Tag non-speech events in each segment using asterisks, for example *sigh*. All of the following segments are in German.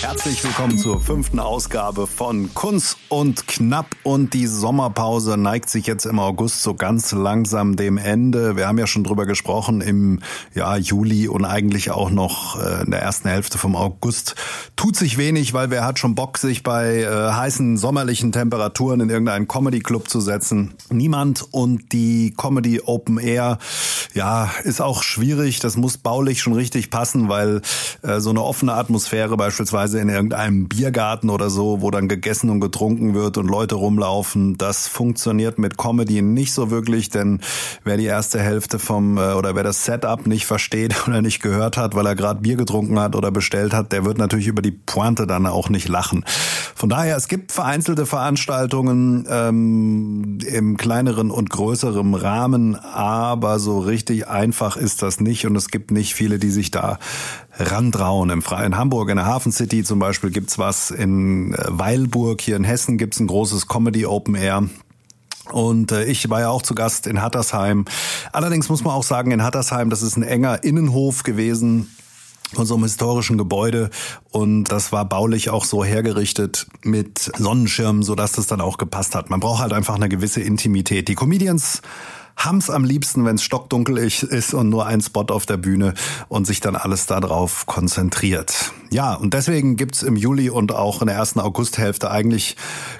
Herzlich willkommen zur fünften Ausgabe von Kunst und Knapp und die Sommerpause neigt sich jetzt im August so ganz langsam dem Ende. Wir haben ja schon drüber gesprochen im ja, Juli und eigentlich auch noch äh, in der ersten Hälfte vom August tut sich wenig, weil wer hat schon Bock, sich bei äh, heißen sommerlichen Temperaturen in irgendeinen Comedy Club zu setzen? Niemand und die Comedy Open Air ja, ist auch schwierig. Das muss baulich schon richtig passen, weil äh, so eine offene Atmosphäre beispielsweise beispielsweise in irgendeinem Biergarten oder so, wo dann gegessen und getrunken wird und Leute rumlaufen. Das funktioniert mit Comedy nicht so wirklich, denn wer die erste Hälfte vom äh, oder wer das Setup nicht versteht *laughs* oder nicht gehört hat, weil er gerade Bier getrunken hat oder bestellt hat, der wird natürlich über die Pointe dann auch nicht lachen. Von daher, es gibt vereinzelte Veranstaltungen ähm, im kleineren und größeren Rahmen, aber so richtig einfach ist das nicht und es gibt nicht viele, die sich da rantrauen. Im Freien Hamburg in der Hafen City zum Beispiel gibt's was. In äh, Weilburg hier in Hessen gibt's ein großes Comedy Open Air. Und äh, ich war ja auch zu Gast in Hattersheim. Allerdings muss man auch sagen, in Hattersheim, das ist ein enger Innenhof gewesen von so einem historischen Gebäude und das war baulich auch so hergerichtet mit Sonnenschirmen, so dass das dann auch gepasst hat. Man braucht halt einfach eine gewisse Intimität. Die Comedians haben's am liebsten, wenn es stockdunkel ist und nur ein Spot auf der Bühne und sich dann alles darauf konzentriert. Ja, und deswegen gibt's im Juli und auch in der ersten Augusthälfte eigentlich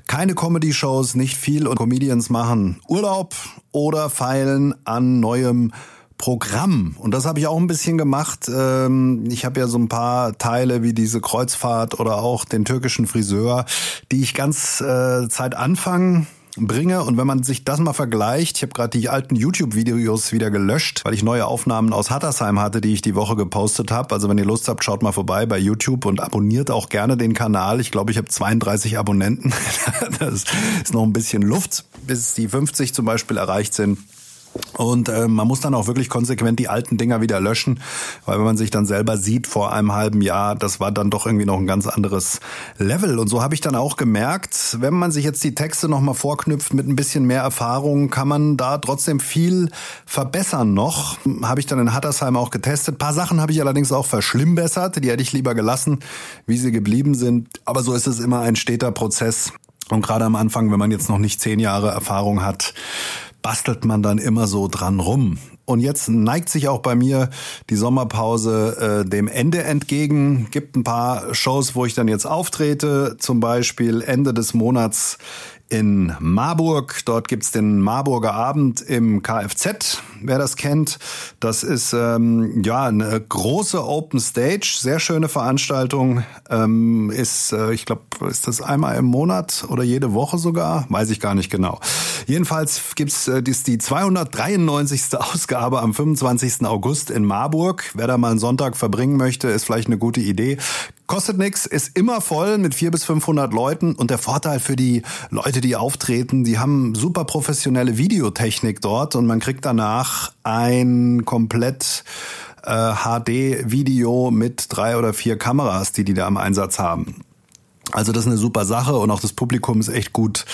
keine Comedy-Shows, nicht viel und Comedians machen Urlaub oder feilen an neuem Programm. Und das habe ich auch ein bisschen gemacht. Ähm, ich habe ja so ein paar Teile wie diese Kreuzfahrt oder auch den türkischen Friseur, die ich ganz äh, Zeit Anfang bringe. Und wenn man sich das mal vergleicht, ich habe gerade die alten YouTube-Videos wieder gelöscht, weil ich neue Aufnahmen aus Hattersheim hatte, die ich die Woche gepostet habe. Also wenn ihr Lust habt, schaut mal vorbei bei YouTube und abonniert auch gerne den Kanal. Ich glaube, ich habe 32 Abonnenten. *laughs* das ist noch ein bisschen Luft, bis die 50 zum Beispiel erreicht sind. Und äh, man muss dann auch wirklich konsequent die alten Dinger wieder löschen, weil wenn man sich dann selber sieht vor einem halben Jahr, das war dann doch irgendwie noch ein ganz anderes Level. Und so habe ich dann auch gemerkt, wenn man sich jetzt die Texte nochmal vorknüpft mit ein bisschen mehr Erfahrung, kann man da trotzdem viel verbessern noch. Habe ich dann in Hattersheim auch getestet. Ein paar Sachen habe ich allerdings auch verschlimmbessert, die hätte ich lieber gelassen, wie sie geblieben sind. Aber so ist es immer ein steter Prozess. Und gerade am Anfang, wenn man jetzt noch nicht zehn Jahre Erfahrung hat, bastelt man dann immer so dran rum. Und jetzt neigt sich auch bei mir die Sommerpause äh, dem Ende entgegen. Gibt ein paar Shows, wo ich dann jetzt auftrete. Zum Beispiel Ende des Monats in Marburg. Dort gibt's den Marburger Abend im Kfz, wer das kennt. Das ist ähm, ja eine große Open Stage, sehr schöne Veranstaltung. Ähm, ist, äh, ich glaube, ist das einmal im Monat oder jede Woche sogar? Weiß ich gar nicht genau. Jedenfalls gibt's äh, die, die 293. *laughs* Ausgabe am 25. August in Marburg. Wer da mal einen Sonntag verbringen möchte, ist vielleicht eine gute Idee. Kostet nix, ist immer voll mit vier bis 500 Leuten und der Vorteil für die Leute, die auftreten, die haben super professionelle Videotechnik dort und man kriegt danach ein komplett äh, HD-Video mit drei oder vier Kameras, die die da im Einsatz haben. Also das ist eine super Sache und auch das Publikum ist echt gut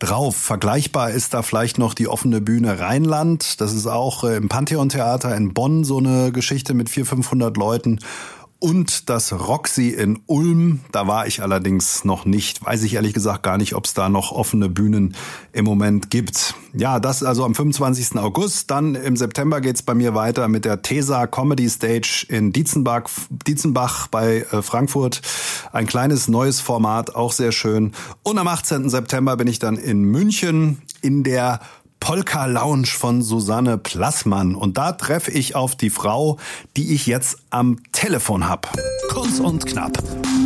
drauf. Vergleichbar ist da vielleicht noch die offene Bühne Rheinland. Das ist auch äh, im Pantheon Theater in Bonn so eine Geschichte mit 400, 500 Leuten und das Roxy in Ulm. Da war ich allerdings noch nicht. Weiß ich ehrlich gesagt gar nicht, ob es da noch offene Bühnen im Moment gibt. Ja, das also am 25. August. Dann im September geht's bei mir weiter mit der TESA Comedy Stage in Dietzenbach, Dietzenbach bei äh, Frankfurt. Ein kleines neues Format, auch sehr schön. Und am 18. September bin ich dann in München in der Polka Lounge von Susanne Plassmann. Und da treffe ich auf die Frau, die ich jetzt am Telefon hab. Kurz und knapp.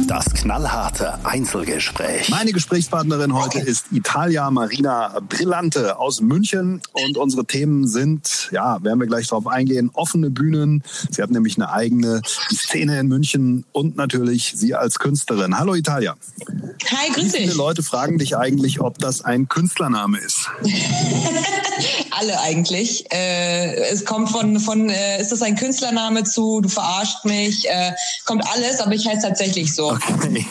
Das knallharte Einzelgespräch. Meine Gesprächspartnerin heute ist Italia Marina Brillante aus München. Und unsere Themen sind, ja, werden wir gleich drauf eingehen, offene Bühnen. Sie hat nämlich eine eigene Szene in München und natürlich sie als Künstlerin. Hallo Italia. Hi, grüß dich. Wie viele Leute fragen dich eigentlich, ob das ein Künstlername ist? *laughs* Alle eigentlich. Äh, es kommt von, von äh, ist das ein Künstlername zu, du verarscht mich, äh, kommt alles, aber ich heiße tatsächlich so. Okay.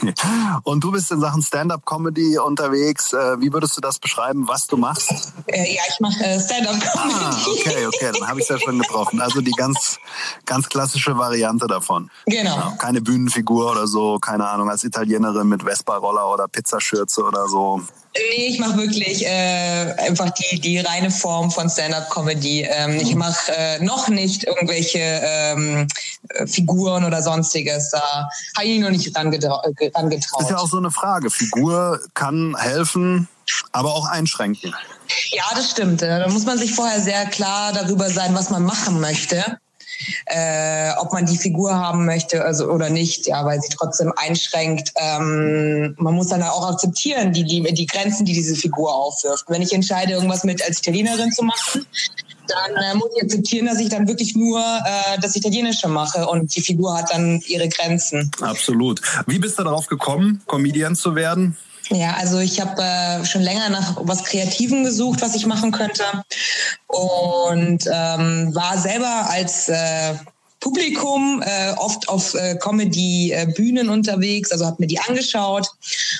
Und du bist in Sachen Stand-up-Comedy unterwegs. Äh, wie würdest du das beschreiben, was du machst? Äh, ja, ich mache äh, Stand-up-Comedy. Ah, okay, okay, dann habe ich es ja schon getroffen. Also die ganz, ganz klassische Variante davon. Genau. Ja, keine Bühnenfigur oder so, keine Ahnung, als Italienerin mit Vespa-Roller oder Pizzaschürze oder so. Nee, ich mache wirklich äh, einfach die, die reine Form von Stand-up-Comedy. Ähm, ich mache äh, noch nicht irgendwelche ähm, Figuren oder sonstiges. Da habe ich noch nicht rangetraut. Das ist ja auch so eine Frage. Figur kann helfen, aber auch einschränken. Ja, das stimmt. Da muss man sich vorher sehr klar darüber sein, was man machen möchte äh, ob man die Figur haben möchte also, oder nicht, ja, weil sie trotzdem einschränkt. Ähm, man muss dann auch akzeptieren, die, die, die Grenzen, die diese Figur aufwirft. Wenn ich entscheide, irgendwas mit als Italienerin zu machen, dann äh, muss ich akzeptieren, dass ich dann wirklich nur äh, das Italienische mache und die Figur hat dann ihre Grenzen. Absolut. Wie bist du darauf gekommen, Comedian zu werden? Ja, also ich habe äh, schon länger nach was Kreativen gesucht, was ich machen könnte und ähm, war selber als äh, Publikum, äh, oft auf äh, Comedy-Bühnen unterwegs, also habe mir die angeschaut.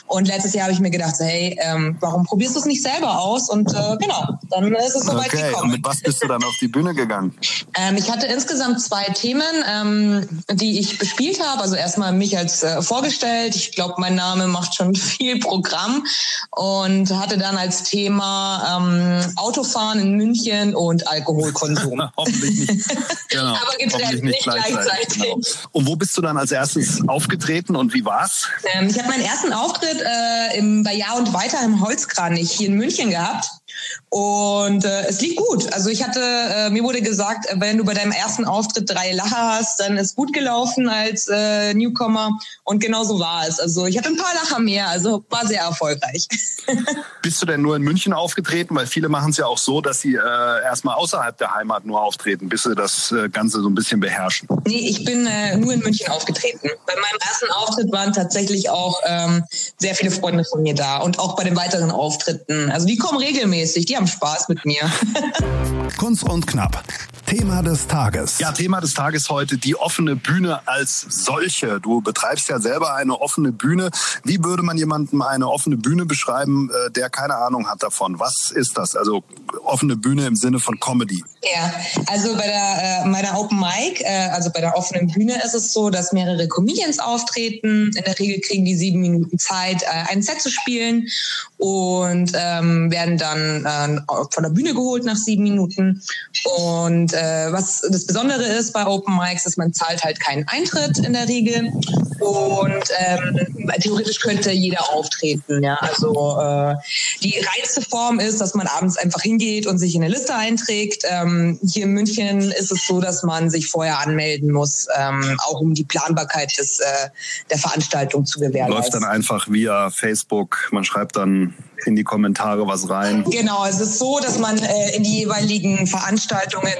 Und letztes Jahr habe ich mir gedacht, hey, ähm, warum probierst du es nicht selber aus? Und äh, genau, dann ist es soweit okay. gekommen. Und mit was bist du dann auf die Bühne gegangen? *laughs* Ähm, ich hatte insgesamt zwei Themen, ähm, die ich bespielt habe. Also erstmal mich als äh, vorgestellt. Ich glaube, mein Name macht schon *laughs* viel Programm. Und hatte dann als Thema ähm, Autofahren in München und Alkoholkonsum. *laughs* Hoffentlich nicht. Genau. Aber getrennt nicht gleichzeitig. gleichzeitig. Genau. Und wo bist du dann als erstes aufgetreten und wie war's? Ähm, ich habe meinen ersten Auftritt äh, im, bei Jahr und Weiter im Holzkranich hier in München gehabt. Und äh, es lief gut. Also ich hatte, äh, mir wurde gesagt, wenn du bei deinem ersten Auftritt drei Lacher hast, dann ist gut gelaufen als äh, Newcomer. Und genau so war es. Also ich hatte ein paar Lacher mehr, also war sehr erfolgreich. *laughs* Bist du denn nur in München aufgetreten? Weil viele machen es ja auch so, dass sie äh, erstmal außerhalb der Heimat nur auftreten, bis sie das äh, Ganze so ein bisschen beherrschen. Nee, ich bin äh, nur in München aufgetreten. Bei meinem ersten Auftritt waren tatsächlich auch ähm, sehr viele Freunde von mir da und auch bei den weiteren Auftritten. Also die kommen regelmäßig, die haben Spaß mit mir. *laughs* Kunst und Knapp. Thema des Tages. Ja, Thema des Tages heute die offene Bühne als solche. Du betreibst ja selber eine offene Bühne. Wie würde man jemandem eine offene Bühne beschreiben, äh, der keine Ahnung hat davon? Was ist das? Also offene Bühne im Sinne von Comedy. Ja, also bei der äh, meiner Open Mic, äh, also bei der offenen Bühne ist es so, dass mehrere Comedians auftreten. In der Regel kriegen die sieben Minuten Zeit, äh, ein Set zu spielen und ähm, werden dann äh, von der Bühne geholt nach sieben Minuten. Und äh, was das Besondere ist bei Open Mics, ist, man zahlt halt keinen Eintritt in der Regel. Und ähm, theoretisch könnte jeder auftreten. Ja, also äh, die reinste Form ist, dass man abends einfach hingeht und sich in eine Liste einträgt. Ähm, hier in München ist es so, dass man sich vorher anmelden muss, ähm, auch um die Planbarkeit des, äh, der Veranstaltung zu gewährleisten. Läuft dann einfach via Facebook. Man schreibt dann in die Kommentare was rein. Genau, es ist so, dass man äh, in die jeweiligen Veranstaltungen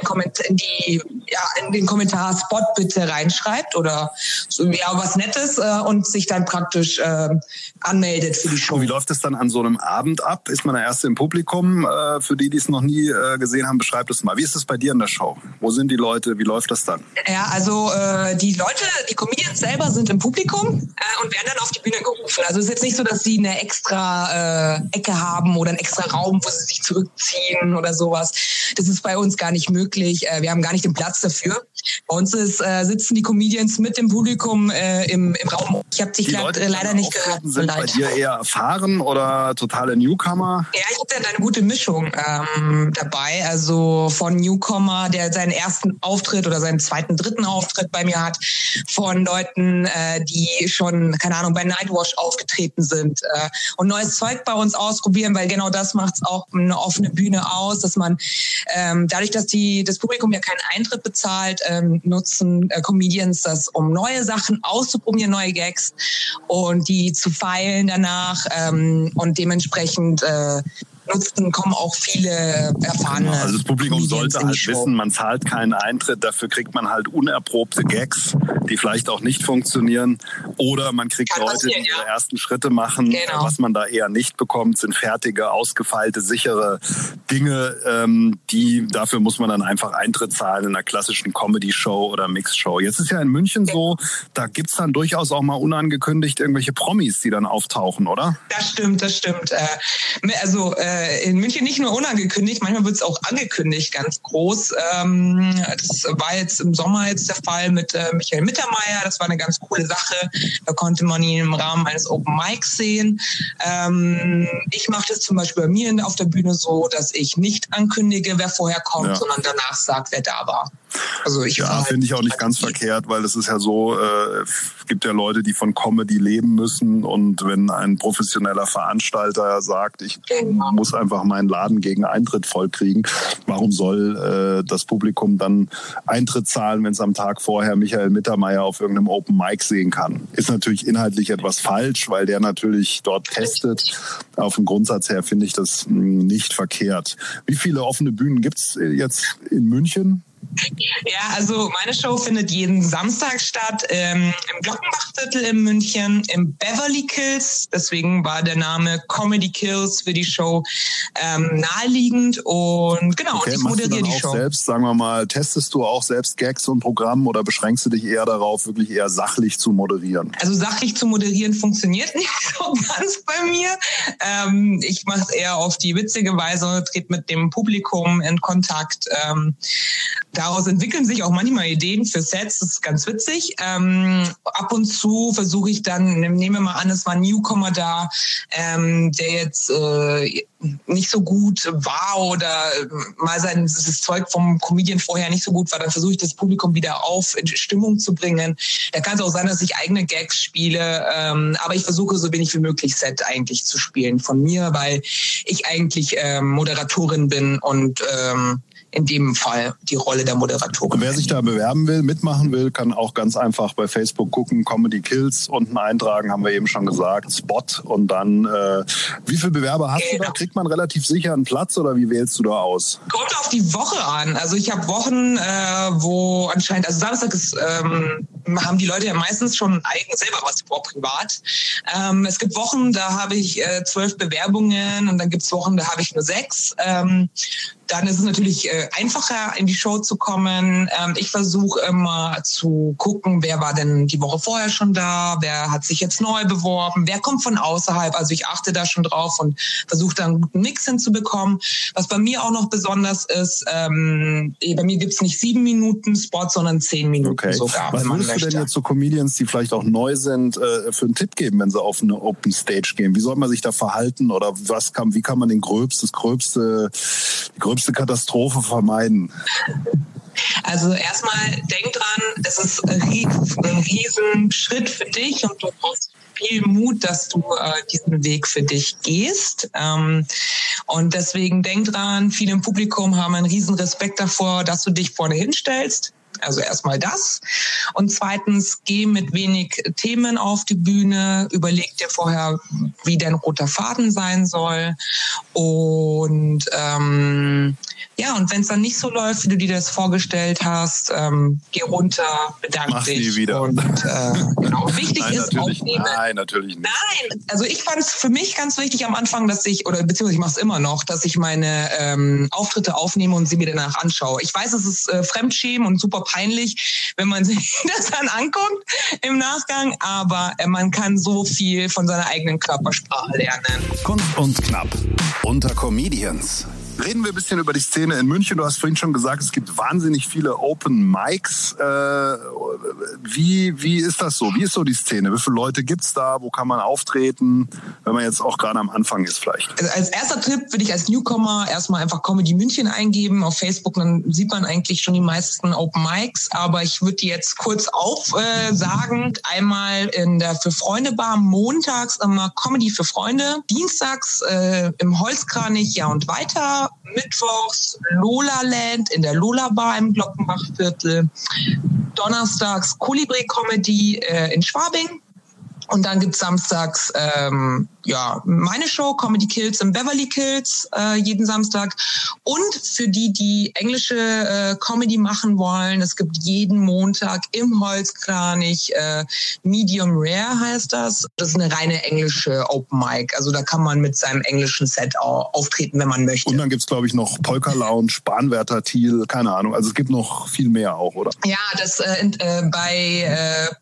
in die ja, in den Kommentar Spot bitte reinschreibt oder so, ja was Nettes äh, und sich dann praktisch äh, anmeldet für die Show. Und wie läuft es dann an so einem Abend ab? Ist man der Erste im Publikum? Äh, für die, die es noch nie äh, gesehen haben, beschreibt es mal. Wie ist es bei dir in der Show? Wo sind die Leute? Wie läuft das dann? Ja, also äh, die Leute, die Comedians selber sind im Publikum äh, und werden dann auf die Bühne gerufen. Also es ist jetzt nicht so, dass sie eine extra äh, Ecke haben oder einen extra Raum, wo sie sich zurückziehen oder sowas. Das ist bei uns gar nicht möglich. Äh, wir haben gar nicht den Platz dafür. Bei uns ist, äh, sitzen die Comedians mit dem Publikum äh, im, im Raum. Ich habe dich grad, leider nicht gehört. Sind bei dir eher erfahren oder totale Newcomer? Ja, ich habe eine gute Mischung ähm, dabei. Also von Newcomer, der seinen ersten Auftritt oder seinen zweiten, dritten Auftritt bei mir hat, von Leuten, äh, die schon, keine Ahnung, bei Nightwash aufgetreten sind äh, und neues Zeug bei uns ausprobieren, weil genau das macht es auch eine offene Bühne aus, dass man ähm, dadurch, dass die das Publikum ja keinen Eintritt bezahlt, ähm, nutzen äh, Comedians das, um neue Sachen auszuprobieren, neue Gags und die zu feilen danach ähm, und dementsprechend äh, nutzen, kommen auch viele erfahrene. Genau, also das Publikum sollte halt wissen, man zahlt keinen Eintritt, dafür kriegt man halt unerprobte Gags, die vielleicht auch nicht funktionieren. Oder man kriegt Kann Leute, die ihre ersten Schritte machen. Genau. Was man da eher nicht bekommt, sind fertige, ausgefeilte, sichere Dinge, ähm, die dafür muss man dann einfach Eintritt zahlen in einer klassischen Comedy-Show oder Mix-Show. Jetzt ist ja in München so, da gibt es dann durchaus auch mal unangekündigt irgendwelche Promis, die dann auftauchen, oder? Das stimmt, das stimmt. Äh, also äh, in München nicht nur unangekündigt, manchmal wird es auch angekündigt, ganz groß. Ähm, das war jetzt im Sommer jetzt der Fall mit äh, Michael Mittermeier. Das war eine ganz coole Sache. Da konnte man ihn im Rahmen eines Open Mics sehen. Ähm, ich mache das zum Beispiel bei mir auf der Bühne so, dass ich nicht ankündige, wer vorher kommt, ja. sondern danach sagt, wer da war. Also ich ja, finde ich auch nicht ganz verkehrt, weil es ist ja so, äh, es gibt ja Leute, die von Comedy leben müssen und wenn ein professioneller Veranstalter sagt, ich genau. muss einfach meinen Laden gegen Eintritt vollkriegen, warum soll äh, das Publikum dann Eintritt zahlen, wenn es am Tag vorher Michael Mittermeier auf irgendeinem Open Mic sehen kann? Ist natürlich inhaltlich etwas falsch, weil der natürlich dort testet. Auf dem Grundsatz her finde ich das hm, nicht verkehrt. Wie viele offene Bühnen gibt es jetzt in München? Ja, also meine Show findet jeden Samstag statt ähm, im Glockenbachviertel in München, im Beverly Kills. Deswegen war der Name Comedy Kills für die Show ähm, naheliegend. Und genau, okay, und ich moderiere die auch Show. Selbst, sagen wir mal, testest du auch selbst Gags und Programm oder beschränkst du dich eher darauf, wirklich eher sachlich zu moderieren? Also sachlich zu moderieren funktioniert *laughs* nicht so ganz bei mir. Ähm, ich mache es eher auf die witzige Weise, trete mit dem Publikum in Kontakt. Ähm, Daraus entwickeln sich auch manchmal Ideen für Sets, das ist ganz witzig. Ähm, ab und zu versuche ich dann, nehmen wir mal an, es war ein Newcomer da, ähm, der jetzt äh, nicht so gut war oder mal sein das Zeug vom Comedian vorher nicht so gut war, dann versuche ich das Publikum wieder auf in Stimmung zu bringen. Da kann es auch sein, dass ich eigene Gags spiele, ähm, aber ich versuche so wenig wie möglich Set eigentlich zu spielen von mir, weil ich eigentlich ähm, Moderatorin bin und ähm, in dem Fall die Rolle der Moderatorin. Wer sich da bewerben will, mitmachen will, kann auch ganz einfach bei Facebook gucken, Comedy Kills unten eintragen, haben wir eben schon gesagt, Spot und dann, äh, wie viele Bewerber hast genau. du da? Genau. Kriegt man relativ sicher einen Platz oder wie wählst du da aus? Kommt auf die Woche an. Also ich habe Wochen, äh, wo anscheinend, also Samstag ist, ähm, haben die Leute ja meistens schon eigen selber was vor privat. Ähm, es gibt Wochen, da habe ich äh, zwölf Bewerbungen und dann gibt es Wochen, da habe ich nur sechs. Ähm, dann ist es natürlich äh, einfacher, in die Show zu kommen. Ähm, ich versuche immer zu gucken, wer war denn die Woche vorher schon da, wer hat sich jetzt neu beworben, wer kommt von außerhalb. Also ich achte da schon drauf und versuche da einen guten Mix hinzubekommen. Was bei mir auch noch besonders ist, ähm, eh, bei mir gibt's nicht sieben Minuten Spot, sondern zehn Minuten okay. sogar. Was würdest du denn jetzt so Comedians, die vielleicht auch neu sind, äh, für einen Tipp geben, wenn sie auf eine Open Stage gehen? Wie soll man sich da verhalten oder was kann, wie kann man den gröbste, das gröbste, die gröbste gröbste Katastrophe vermeiden? Also erstmal denk dran, es ist ein riesen Schritt für dich und du brauchst viel Mut, dass du äh, diesen Weg für dich gehst. Ähm, und deswegen denk dran, viele im Publikum haben einen riesen Respekt davor, dass du dich vorne hinstellst also erstmal das. Und zweitens, geh mit wenig Themen auf die Bühne, überleg dir vorher, wie dein roter Faden sein soll. Und ähm, ja, und wenn es dann nicht so läuft, wie du dir das vorgestellt hast, ähm, geh runter, bedank Mach dich. Nie wieder. Und äh, genau, *laughs* wichtig nein, ist aufnehmen. Nein, natürlich nicht. Nein, also ich fand es für mich ganz wichtig am Anfang, dass ich, oder beziehungsweise ich mache es immer noch, dass ich meine ähm, Auftritte aufnehme und sie mir danach anschaue. Ich weiß, es ist äh, Fremdschämen und super peinlich, wenn man *laughs* sich das dann anguckt im Nachgang, aber äh, man kann so viel von seiner eigenen Körpersprache lernen. Kunst und knapp unter Comedians. Reden wir ein bisschen über die Szene in München. Du hast vorhin schon gesagt, es gibt wahnsinnig viele Open Mics. Äh, wie, wie ist das so? Wie ist so die Szene? Wie viele Leute gibt es da? Wo kann man auftreten? Wenn man jetzt auch gerade am Anfang ist vielleicht. Also als erster Tipp würde ich als Newcomer erstmal einfach Comedy München eingeben auf Facebook. Dann sieht man eigentlich schon die meisten Open Mics. Aber ich würde die jetzt kurz aufsagen. Äh, Einmal in der Für Freunde Bar montags immer Comedy für Freunde. Dienstags äh, im Holzkranich Ja und Weiter mittwochs Lola Land in der Lola Bar im Glockenbachviertel, donnerstags Kolibri Comedy äh, in Schwabing Und dann gibt's samstags ähm, ja meine Show Comedy Kills im Beverly Kills äh, jeden Samstag. Und für die, die englische äh, Comedy machen wollen, es gibt jeden Montag im Holzkranich äh, Medium Rare heißt das. Das ist eine reine englische Open Mic. Also da kann man mit seinem englischen Set auch auftreten, wenn man möchte. Und dann gibt's glaube ich noch Polka Lounge, Bahnwärter Thiel, keine Ahnung. Also es gibt noch viel mehr auch, oder? Ja, das äh, äh, bei äh,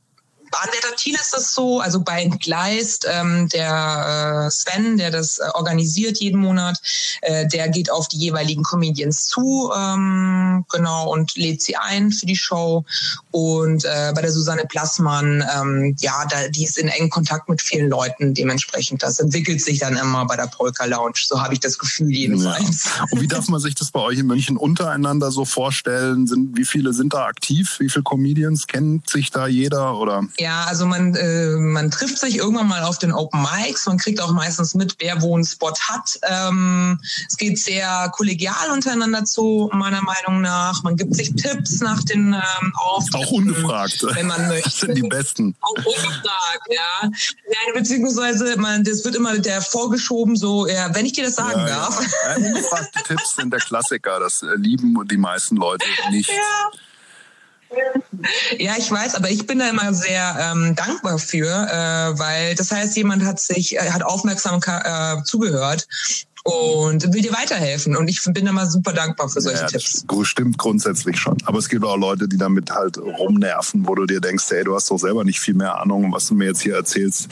Bahnwärter Thiel ist das so, also bei Entgleist, ähm, der äh, Sven, der das äh, organisiert jeden Monat, äh, der geht auf die jeweiligen Comedians zu, ähm, genau, und lädt sie ein für die Show. Und äh, bei der Susanne Plassmann, ähm, ja, da, die ist in engen Kontakt mit vielen Leuten, dementsprechend. Das entwickelt sich dann immer bei der Polka Lounge. So habe ich das Gefühl jedenfalls. Ja. Und wie darf man sich das bei euch in München untereinander so vorstellen? Sind, wie viele sind da aktiv? Wie viele Comedians kennt sich da jeder? Oder? Ja, also man, äh, man trifft sich irgendwann mal auf den Open Mics. Man kriegt auch meistens mit, wer wo einen Spot hat. Ähm, es geht sehr kollegial untereinander zu, meiner Meinung nach. Man gibt sich Tipps nach den ähm, Auftritten. Auch ungefragt. Wenn man *laughs* möchte. Das sind die Besten. Auch ungefragt, ja. ja beziehungsweise, man, das wird immer der vorgeschoben, so, ja, wenn ich dir das sagen ja, darf. Ja, ungefragte Tipps sind der Klassiker. Das lieben die meisten Leute nicht. *laughs* Ja. Ja, ich weiß, aber ich bin da immer sehr ähm, dankbar für, äh, weil das heißt, jemand hat sich, äh, hat aufmerksam äh, zugehört und will dir weiterhelfen. Und ich bin immer super dankbar für solche ja, Tipps. Stimmt grundsätzlich schon. Aber es gibt auch Leute, die damit halt rumnerven, wo du dir denkst, hey, du hast doch selber nicht viel mehr Ahnung, was du mir jetzt hier erzählst.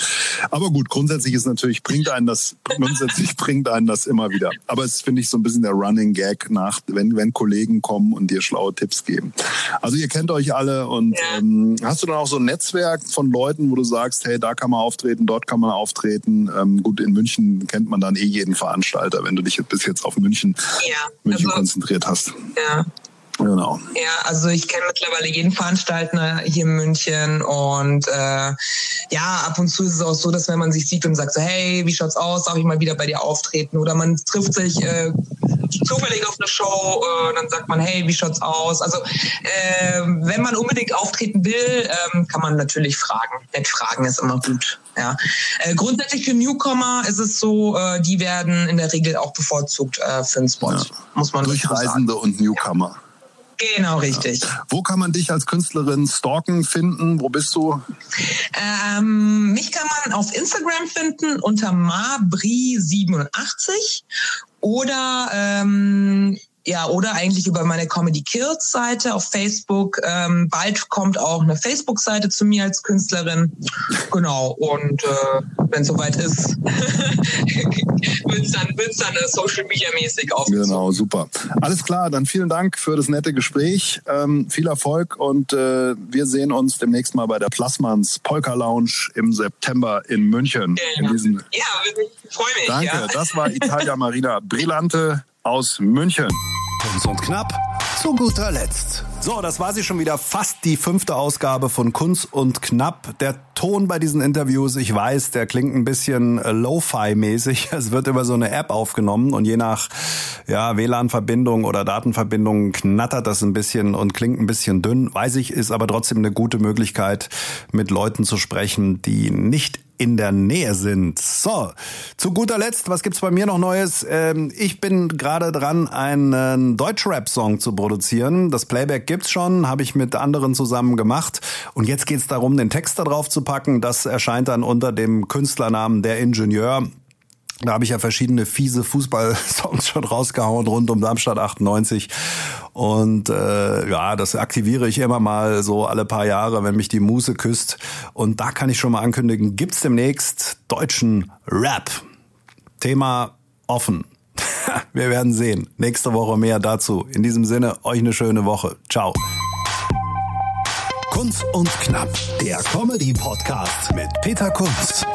Aber gut, grundsätzlich ist natürlich, bringt einen das, grundsätzlich *laughs* bringt einen das immer wieder. Aber es finde ich so ein bisschen der Running Gag nach, wenn, wenn Kollegen kommen und dir schlaue Tipps geben. Also ihr kennt euch alle und ja. ähm, hast du dann auch so ein Netzwerk von Leuten, wo du sagst, hey, da kann man auftreten, dort kann man auftreten. Ähm, gut, in München kennt man dann eh jeden Veranstalter. Veranstalter, wenn du dich bis jetzt auf München, ja, München also, konzentriert hast. Ja. Genau. Ja, also ich kenne mittlerweile jeden Veranstalter hier in München und äh, ja, ab und zu ist es auch so, dass wenn man sich sieht und sagt so, hey, wie schaut's aus, darf ich mal wieder bei dir auftreten? Oder man trifft sich äh, zufällig auf eine Show, äh, dann sagt man, hey, wie schaut's aus? Also äh, wenn man unbedingt auftreten will, äh, kann man natürlich fragen. Nett fragen ist immer gut. Ja. Äh, grundsätzlich für Newcomer ist es so, äh, die werden in der Regel auch bevorzugt äh, für einen Spot. Ja. Muss man Durchreisende und Newcomer. Ja. Genau, richtig. Ja. Wo kann man dich als Künstlerin stalken finden? Wo bist du? Ähm, mich kann man auf Instagram finden unter mabri87 oder ähm, ja, oder eigentlich über meine Comedy Kills Seite auf Facebook. Ähm, bald kommt auch eine Facebook-Seite zu mir als Künstlerin. Genau. Und äh, wenn es soweit ist, *laughs* wird es dann, wird's dann äh, Social Media mäßig auf. Genau, super. Alles klar, dann vielen Dank für das nette Gespräch. Ähm, viel Erfolg und äh, wir sehen uns demnächst mal bei der Plasmans Polka Lounge im September in München. Genau. In ja, ich freue mich. Danke, ja. das war Italia Marina Brillante aus München. Kunst und knapp zu guter Letzt. So, das war sie schon wieder fast die fünfte Ausgabe von Kunst und Knapp. Der Ton bei diesen Interviews, ich weiß, der klingt ein bisschen äh, Lo-Fi-mäßig. *laughs* Es wird über so eine App aufgenommen und je nach ja, WLAN-Verbindung oder Datenverbindung knattert das ein bisschen und klingt ein bisschen dünn. Weiß ich, ist aber trotzdem eine gute Möglichkeit, mit Leuten zu sprechen, die nicht in der Nähe sind. So, zu guter Letzt, was gibt's bei mir noch Neues? Ähm, ich bin gerade dran, einen Deutschrap-Song zu produzieren. Das Playback gibt's schon, habe ich mit anderen zusammen gemacht. Und jetzt geht's darum, den Text da drauf zu packen. Das erscheint dann unter dem Künstlernamen Der Ingenieur. Da habe ich ja verschiedene fiese Fußball-Songs *laughs* schon rausgehauen rund um Darmstadt 98. Und äh, ja, das aktiviere ich immer mal so alle paar Jahre, wenn mich die Muse küsst. Und da kann ich schon mal ankündigen, gibt's demnächst deutschen Rap. Thema offen. *laughs* Wir werden sehen. Nächste Woche mehr dazu. In diesem Sinne, euch eine schöne Woche. Ciao. Kunst und Knapp, der Comedy-Podcast mit Peter Kunz.